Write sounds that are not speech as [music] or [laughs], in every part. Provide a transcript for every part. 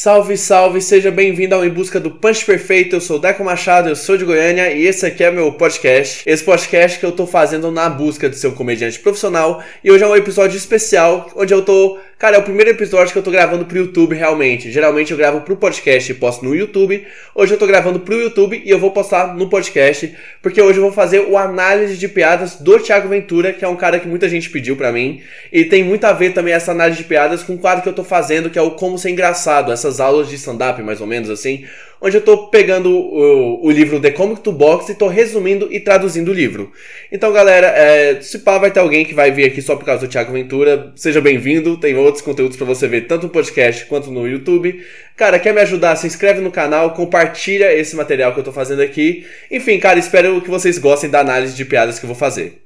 Salve, salve, seja bem-vindo ao Em Busca do Punch Perfeito. Eu sou Deco Machado, eu sou de Goiânia e esse aqui é meu podcast. Esse podcast que eu tô fazendo na busca de ser um comediante profissional e hoje é um episódio especial onde eu tô Cara, é o primeiro episódio que eu tô gravando pro YouTube realmente. Geralmente eu gravo pro podcast e posto no YouTube. Hoje eu tô gravando pro YouTube e eu vou postar no podcast, porque hoje eu vou fazer o análise de piadas do Thiago Ventura, que é um cara que muita gente pediu para mim. E tem muito a ver também essa análise de piadas com o quadro que eu tô fazendo, que é o Como Ser Engraçado, essas aulas de stand-up, mais ou menos assim onde eu estou pegando o, o, livro The Comic to Box e estou resumindo e traduzindo o livro. Então, galera, é, se pá, vai ter alguém que vai vir aqui só por causa do Thiago Ventura, seja bem-vindo, tem outros conteúdos para você ver, tanto no podcast quanto no YouTube. Cara, quer me ajudar? Se inscreve no canal, compartilha esse material que eu estou fazendo aqui. Enfim, cara, espero que vocês gostem da análise de piadas que eu vou fazer.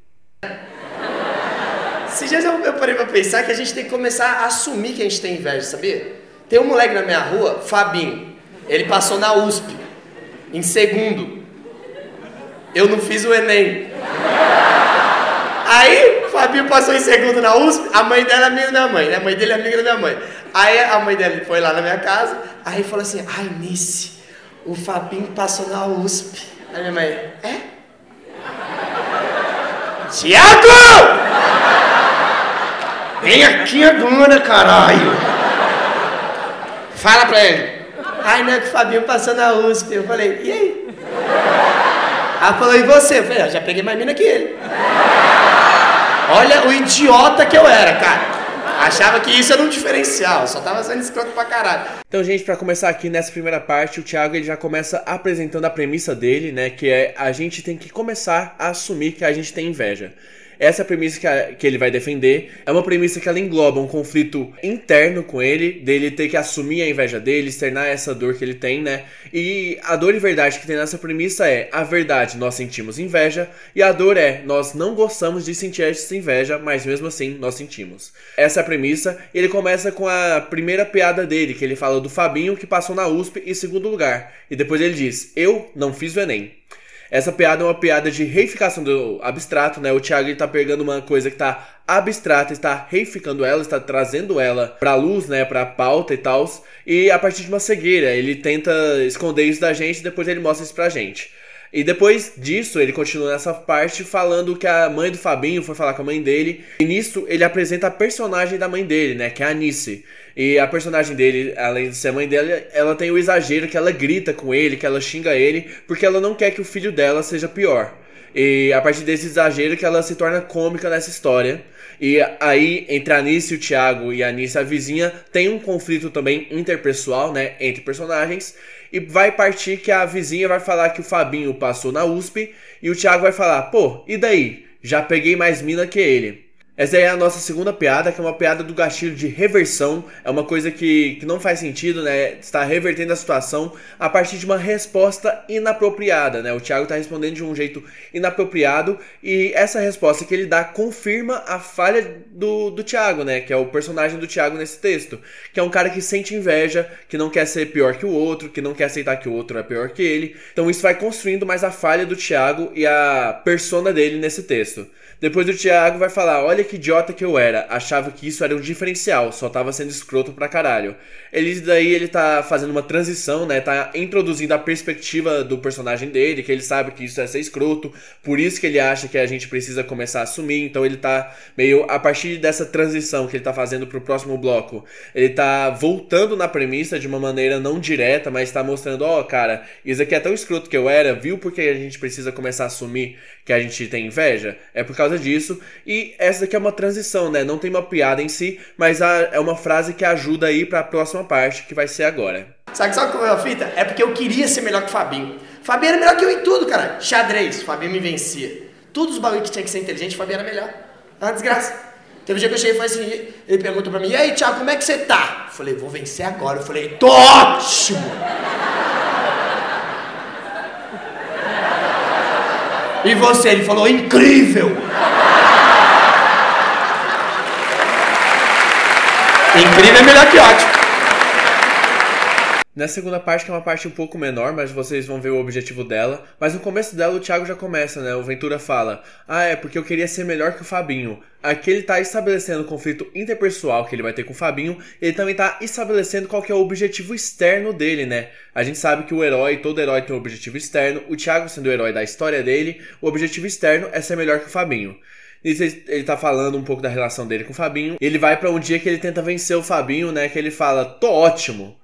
Esses dias eu, eu parei pra pensar que a gente tem que começar a assumir que a gente tem inveja, sabia? Tem um moleque na minha rua, Fabinho. Ele passou na USP, em segundo. Eu não fiz o Enem. Aí, o Fabinho passou em segundo na USP, a mãe dela é amiga da minha mãe, né? A mãe dele é amiga da minha mãe. Aí a mãe dele foi lá na minha casa, aí falou assim, ai, Nice, o Fabinho passou na USP. Aí minha mãe, é? Tiago! Vem aqui agora, caralho! Fala pra ele. Ai, não, que o Fabinho passou na USP. Eu falei, e aí? Ela falou, e você? Eu falei, ah, já peguei mais mina que ele. Olha o idiota que eu era, cara. Achava que isso era um diferencial, só tava sendo escroto pra caralho. Então, gente, para começar aqui nessa primeira parte, o Thiago ele já começa apresentando a premissa dele, né? Que é a gente tem que começar a assumir que a gente tem inveja. Essa é a premissa que, a, que ele vai defender. É uma premissa que ela engloba um conflito interno com ele, dele ter que assumir a inveja dele, externar essa dor que ele tem, né? E a dor e verdade que tem nessa premissa é: a verdade, nós sentimos inveja, e a dor é: nós não gostamos de sentir essa inveja, mas mesmo assim nós sentimos. Essa é a premissa. Ele começa com a primeira piada dele, que ele fala do Fabinho que passou na USP em segundo lugar. E depois ele diz: Eu não fiz o Enem. Essa piada é uma piada de reificação do abstrato, né? O Thiago está pegando uma coisa que está abstrata, está reificando ela, está trazendo ela para luz, né, para pauta e tal. E a partir de uma cegueira, ele tenta esconder isso da gente e depois ele mostra isso pra gente. E depois disso, ele continua nessa parte falando que a mãe do Fabinho foi falar com a mãe dele. E nisso, ele apresenta a personagem da mãe dele, né? Que é a Anice. E a personagem dele, além de ser a mãe dela, ela tem o exagero que ela grita com ele, que ela xinga ele, porque ela não quer que o filho dela seja pior. E a partir desse exagero que ela se torna cômica nessa história. E aí, entre a Anice e o Thiago e a Anice, a vizinha, tem um conflito também interpessoal, né? Entre personagens. E vai partir que a vizinha vai falar que o Fabinho passou na USP e o Thiago vai falar: pô, e daí? Já peguei mais mina que ele. Essa é a nossa segunda piada, que é uma piada do gatilho de reversão. É uma coisa que, que não faz sentido, né? Está revertendo a situação a partir de uma resposta inapropriada, né? O Thiago está respondendo de um jeito inapropriado e essa resposta que ele dá confirma a falha do, do Thiago, né? Que é o personagem do Thiago nesse texto. Que é um cara que sente inveja, que não quer ser pior que o outro, que não quer aceitar que o outro é pior que ele. Então isso vai construindo mais a falha do Thiago e a persona dele nesse texto. Depois o Thiago vai falar: Olha que idiota que eu era, achava que isso era um diferencial, só tava sendo escroto pra caralho. Ele daí ele tá fazendo uma transição, né? Tá introduzindo a perspectiva do personagem dele, que ele sabe que isso é ser escroto, por isso que ele acha que a gente precisa começar a assumir. Então ele tá meio a partir dessa transição que ele tá fazendo pro próximo bloco, ele tá voltando na premissa de uma maneira não direta, mas tá mostrando: Ó, oh, cara, isso aqui é tão escroto que eu era, viu porque a gente precisa começar a assumir que a gente tem inveja? É por causa disso. E essa daqui é uma transição, né? Não tem uma piada em si, mas é uma frase que ajuda aí para a próxima parte, que vai ser agora. Sabe, sabe qual é a fita? É porque eu queria ser melhor que o Fabinho. Fabinho era melhor que eu em tudo, cara. Xadrez, Fabinho me vencia. Todos os bagulho que tinha que ser inteligente, Fabinho era melhor. É uma desgraça. Teve um dia que eu cheguei e falei assim, ele perguntou pra mim, e aí, Thiago, como é que você tá? Eu falei, vou vencer agora. Eu falei, tô ótimo! E você? Ele falou, incrível! Incrível é melhor que ótimo. Na segunda parte, que é uma parte um pouco menor, mas vocês vão ver o objetivo dela. Mas no começo dela, o Thiago já começa, né? O Ventura fala: Ah, é porque eu queria ser melhor que o Fabinho. Aqui ele tá estabelecendo o conflito interpessoal que ele vai ter com o Fabinho. Ele também tá estabelecendo qual que é o objetivo externo dele, né? A gente sabe que o herói, todo herói tem um objetivo externo. O Thiago, sendo o herói da história dele, o objetivo externo é ser melhor que o Fabinho. Nisso ele tá falando um pouco da relação dele com o Fabinho. Ele vai para um dia que ele tenta vencer o Fabinho, né? Que ele fala: Tô ótimo.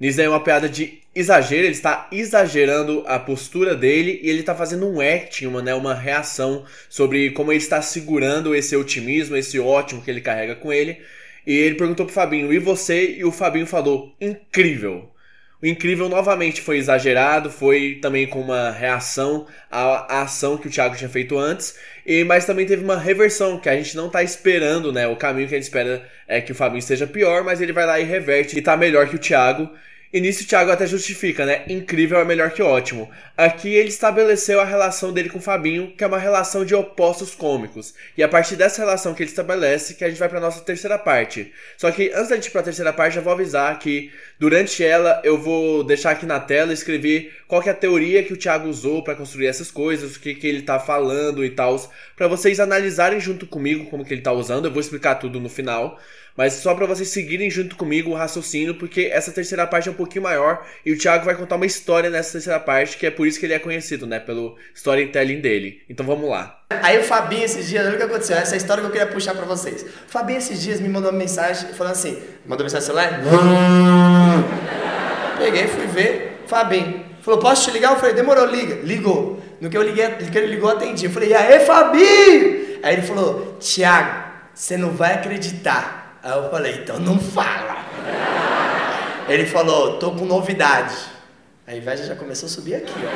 Nisso é uma piada de exagero, ele está exagerando a postura dele e ele está fazendo um acting, uma, né, uma reação sobre como ele está segurando esse otimismo, esse ótimo que ele carrega com ele. E ele perguntou pro Fabinho, e você? E o Fabinho falou, incrível. O incrível novamente foi exagerado, foi também com uma reação à, ação que o Thiago tinha feito antes, e mas também teve uma reversão que a gente não tá esperando, né? O caminho que a gente espera é que o Fabinho esteja pior, mas ele vai lá e reverte e tá melhor que o Thiago. E nisso o Thiago até justifica, né? Incrível é melhor que ótimo. Aqui ele estabeleceu a relação dele com o Fabinho, que é uma relação de opostos cômicos. E a partir dessa relação que ele estabelece, que a gente vai para nossa terceira parte. Só que antes da gente ir para a terceira parte, já vou avisar que durante ela eu vou deixar aqui na tela escrever qual que é a teoria que o Thiago usou para construir essas coisas, o que, que ele tá falando e tal, para vocês analisarem junto comigo como que ele tá usando. Eu vou explicar tudo no final. Mas só para vocês seguirem junto comigo o raciocínio, porque essa terceira parte é um pouquinho maior e o Thiago vai contar uma história nessa terceira parte, que é por isso que ele é conhecido, né? Pelo storytelling dele. Então vamos lá. Aí o Fabinho esses dias, olha o que aconteceu, essa é a história que eu queria puxar para vocês. O Fabinho esses dias me mandou uma mensagem falando assim: mandou mensagem no celular? [laughs] Peguei, fui ver, Fabinho. Falou, posso te ligar? Eu falei, demorou, liga. Ligou. No que eu liguei, que ele ligou, atendi. Eu falei, e aí, Fabinho? Aí ele falou, Thiago, você não vai acreditar. Aí eu falei, então não fala. Ele falou, tô com novidade. A inveja já começou a subir aqui, ó.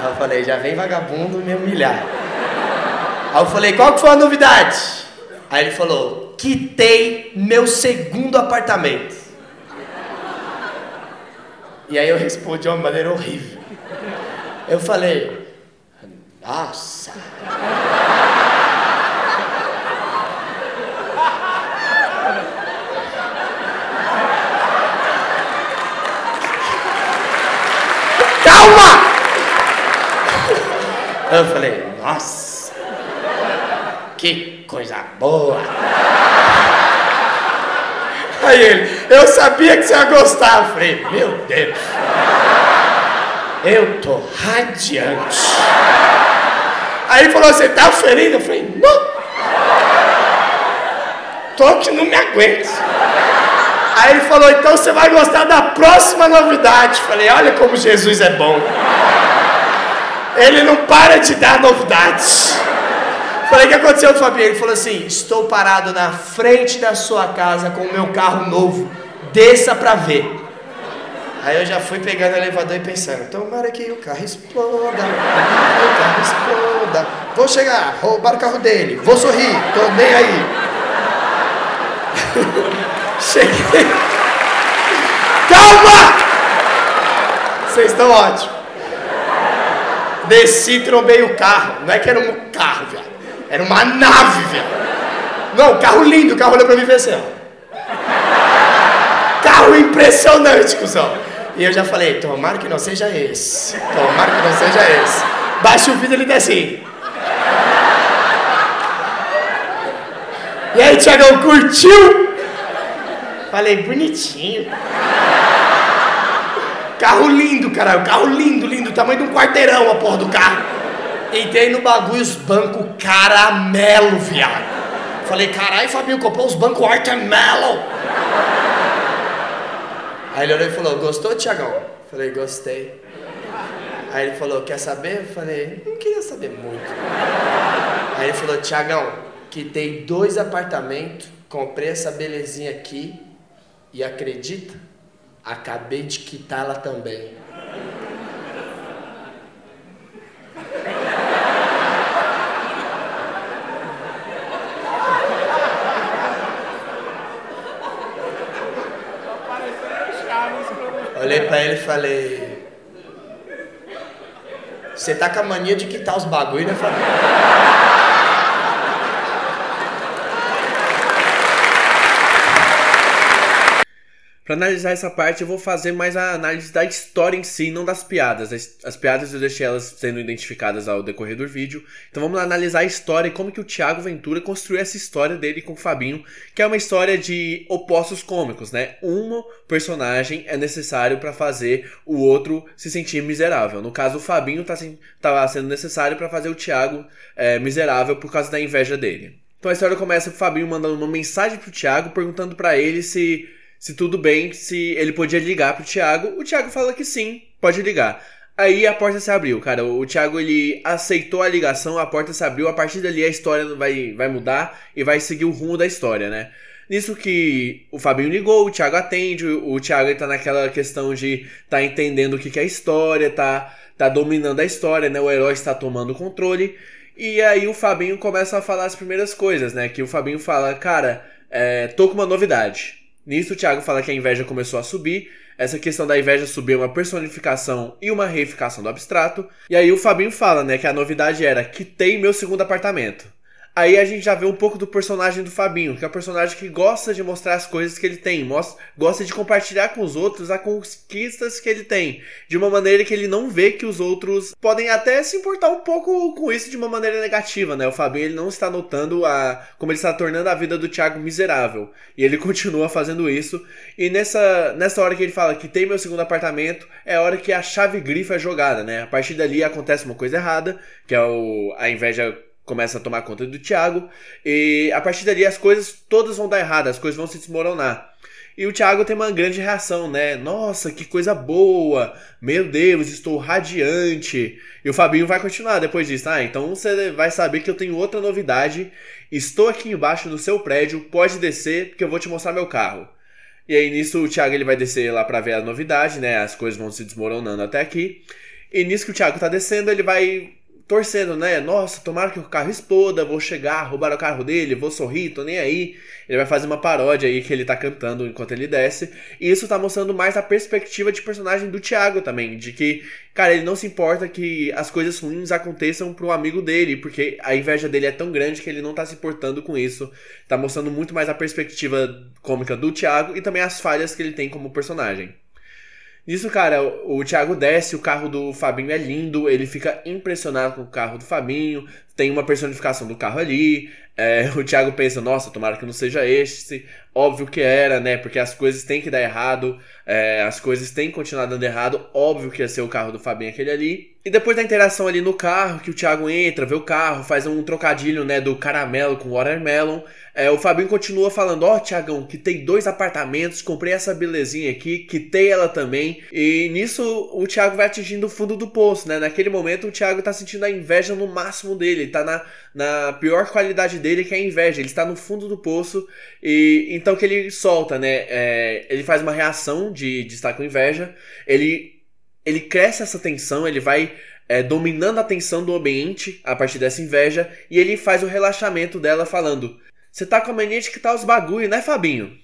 Aí eu falei, já vem vagabundo me humilhar. Aí eu falei, qual que foi a novidade? Aí ele falou, quitei meu segundo apartamento. E aí eu respondi de uma maneira horrível. Eu falei, nossa. Eu falei, nossa, que coisa boa. Aí ele, eu sabia que você ia gostar. Eu falei, meu Deus, eu tô radiante. Aí falou, você tá ferido? Eu falei, não. Tô que não me aguento. Aí ele falou: então você vai gostar da próxima novidade. Falei: olha como Jesus é bom. Ele não para de dar novidades. Falei: o que aconteceu, Fabinho? Ele falou assim: estou parado na frente da sua casa com o meu carro novo. Desça pra ver. Aí eu já fui pegando o elevador e pensando: tomara que o carro exploda. O carro exploda. Vou chegar, roubar o carro dele. Vou sorrir, tô nem aí. [laughs] Cheguei. Calma! Vocês estão ótimos. Desci, trombei o carro. Não é que era um carro, velho. Era uma nave, velho. Não, carro lindo. O carro olhou pra mim e fez assim, ó. Carro impressionante, cuzão. E eu já falei, tomara que não seja esse. Tomara que não seja esse. Baixa o vidro ele desce. E aí, Tiagão, curtiu? Falei, bonitinho. Carro lindo, caralho. Carro lindo, lindo. Tamanho de um quarteirão a porra do carro. Entrei no bagulho, os bancos caramelo, viado. Falei, caralho, Fabinho, comprou os bancos watermelon. Aí ele olhou e falou, gostou, Tiagão? Falei, gostei. Aí ele falou, quer saber? Eu falei, não queria saber muito. Aí ele falou, Tiagão, quitei dois apartamentos, comprei essa belezinha aqui e acredita? Acabei de quitá-la também. Olhei pra ele e falei. Você tá com a mania de quitar os bagulho, né, Fabinho? Para analisar essa parte, eu vou fazer mais a análise da história em si, não das piadas. As, as, piadas eu deixei elas sendo identificadas ao decorrer do vídeo. Então vamos lá analisar a história e como que o Thiago Ventura construiu essa história dele com o Fabinho, que é uma história de opostos cômicos, né? Um personagem é necessário para fazer o outro se sentir miserável. No caso, o Fabinho tá, tá sendo necessário para fazer o Thiago é, miserável por causa da inveja dele. Então a história começa com o Fabinho mandando uma mensagem pro Thiago perguntando para ele se se tudo bem, se ele podia ligar pro Thiago. O Thiago fala que sim, pode ligar. Aí a porta se abriu, cara. O Thiago ele aceitou a ligação, a porta se abriu. A partir dali a história vai, vai mudar e vai seguir o rumo da história, né? Nisso que o Fabinho ligou, o Thiago atende, o Thiago tá naquela questão de tá entendendo o que, que é a história, tá, tá dominando a história, né? O herói está tomando o controle. E aí o Fabinho começa a falar as primeiras coisas, né? Que o Fabinho fala, cara, é, tô com uma novidade. Nisso, o Thiago fala que a inveja começou a subir. Essa questão da inveja subir é uma personificação e uma reificação do abstrato. E aí o Fabinho fala, né, que a novidade era que tem meu segundo apartamento. Aí a gente já vê um pouco do personagem do Fabinho, que é um personagem que gosta de mostrar as coisas que ele tem, mostra, gosta de compartilhar com os outros as conquistas que ele tem, de uma maneira que ele não vê que os outros podem até se importar um pouco com isso de uma maneira negativa, né? O Fabinho ele não está notando a como ele está tornando a vida do Thiago miserável, e ele [laughs] continua fazendo isso. E nessa nessa hora que ele fala que tem meu segundo apartamento, é a hora que a chave grifa é jogada, né? A partir dali acontece uma coisa errada, que é o, a inveja começa a tomar conta do Thiago. E a partir dali as coisas todas vão dar errado, as coisas vão se desmoronar. E o Thiago tem uma grande reação, né? Nossa, que coisa boa! Meu Deus, estou radiante. E o Fabinho vai continuar depois disso. Ah, então você vai saber que eu tenho outra novidade. Estou aqui embaixo do seu prédio, pode descer, porque eu vou te mostrar meu carro. E aí nisso o Thiago ele vai descer lá para ver a novidade, né? As coisas vão se desmoronando até aqui. E nisso que o Thiago tá descendo, ele vai torcendo, né? Nossa, tomara que o carro exploda, vou chegar, roubar o carro dele, vou sorrir, tô nem aí. Ele vai fazer uma paródia aí que ele tá cantando enquanto ele desce. E isso tá mostrando mais a perspectiva de personagem do Thiago também, de que, cara, ele não se importa que as coisas ruins aconteçam pro amigo dele, porque a inveja dele é tão grande que ele não tá se importando com isso. Tá mostrando muito mais a perspectiva cômica do Thiago e também as falhas que ele tem como personagem. Nisso, cara, o Thiago desce, o carro do Fabinho é lindo, ele fica impressionado com o carro do Fabinho, tem uma personificação do carro ali. É, [laughs] o Thiago pensa, nossa, tomara que não seja este. Óbvio que era, né? Porque as coisas têm que dar errado, é, as coisas têm que continuar dando errado. Óbvio que ia ser o carro do Fabinho aquele ali. E depois da interação ali no carro, que o Thiago entra, vê o carro, faz um trocadilho, né, do caramelo com watermelon. É, o Fabinho continua falando: Ó, oh, que tem dois apartamentos, comprei essa belezinha aqui, quitei ela também. E nisso o Thiago vai atingindo o fundo do poço, né? Naquele momento o Thiago tá sentindo a inveja no máximo dele, ele tá na, na pior qualidade dele, que é a inveja. Ele está no fundo do poço e então que ele solta, né? É, ele faz uma reação de, de estar com inveja, ele, ele cresce essa tensão, ele vai é, dominando a tensão do ambiente a partir dessa inveja e ele faz o relaxamento dela falando você tá com a mania de que tá os bagulho, né, Fabinho?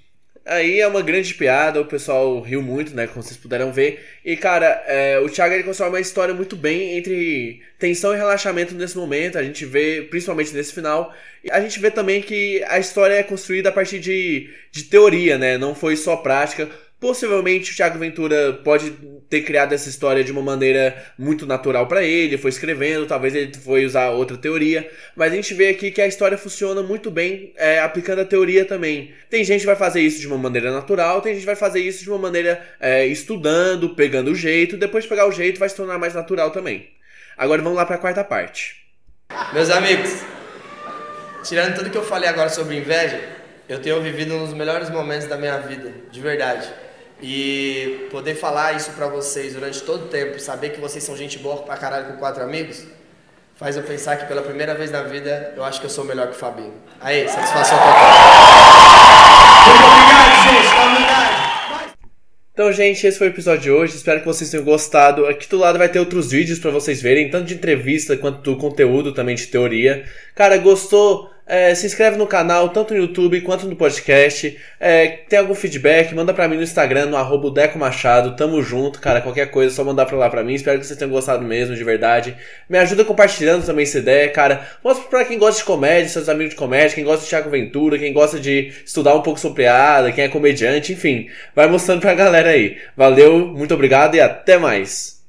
Aí é uma grande piada, o pessoal riu muito, né? Como vocês puderam ver. E, cara, é, o Thiago ele constrói uma história muito bem entre tensão e relaxamento nesse momento. A gente vê, principalmente nesse final. A gente vê também que a história é construída a partir de, de teoria, né? Não foi só prática. Possivelmente o Thiago Ventura pode ter criado essa história de uma maneira muito natural para ele, foi escrevendo, talvez ele foi usar outra teoria, mas a gente vê aqui que a história funciona muito bem é, aplicando a teoria também. Tem gente que vai fazer isso de uma maneira natural, tem gente que vai fazer isso de uma maneira é, estudando, pegando o jeito, depois de pegar o jeito vai se tornar mais natural também. Agora vamos lá para a quarta parte. Meus amigos, tirando tudo que eu falei agora sobre inveja, eu tenho vivido um dos melhores momentos da minha vida, de verdade. E poder falar isso pra vocês durante todo o tempo, saber que vocês são gente boa pra caralho com quatro amigos, faz eu pensar que pela primeira vez na vida eu acho que eu sou melhor que o Fabinho. Aí, satisfação total. Muito obrigado, gente, tá verdade. Então, gente, esse foi o episódio de hoje. Espero que vocês tenham gostado. Aqui do lado vai ter outros vídeos para vocês verem, tanto de entrevista quanto do conteúdo também de teoria. Cara, gostou? É, se inscreve no canal, tanto no YouTube quanto no podcast. É, tem algum feedback, manda pra mim no Instagram, no arroba Deco Machado. Tamo junto, cara. Qualquer coisa, é só mandar pra lá pra mim. Espero que vocês tenham gostado mesmo, de verdade. Me ajuda compartilhando também essa ideia, cara. Mostra pra quem gosta de comédia, seus amigos de comédia, quem gosta de Thiago Ventura, quem gosta de estudar um pouco sobre piada, quem é comediante, enfim. Vai mostrando pra galera aí. Valeu, muito obrigado e até mais.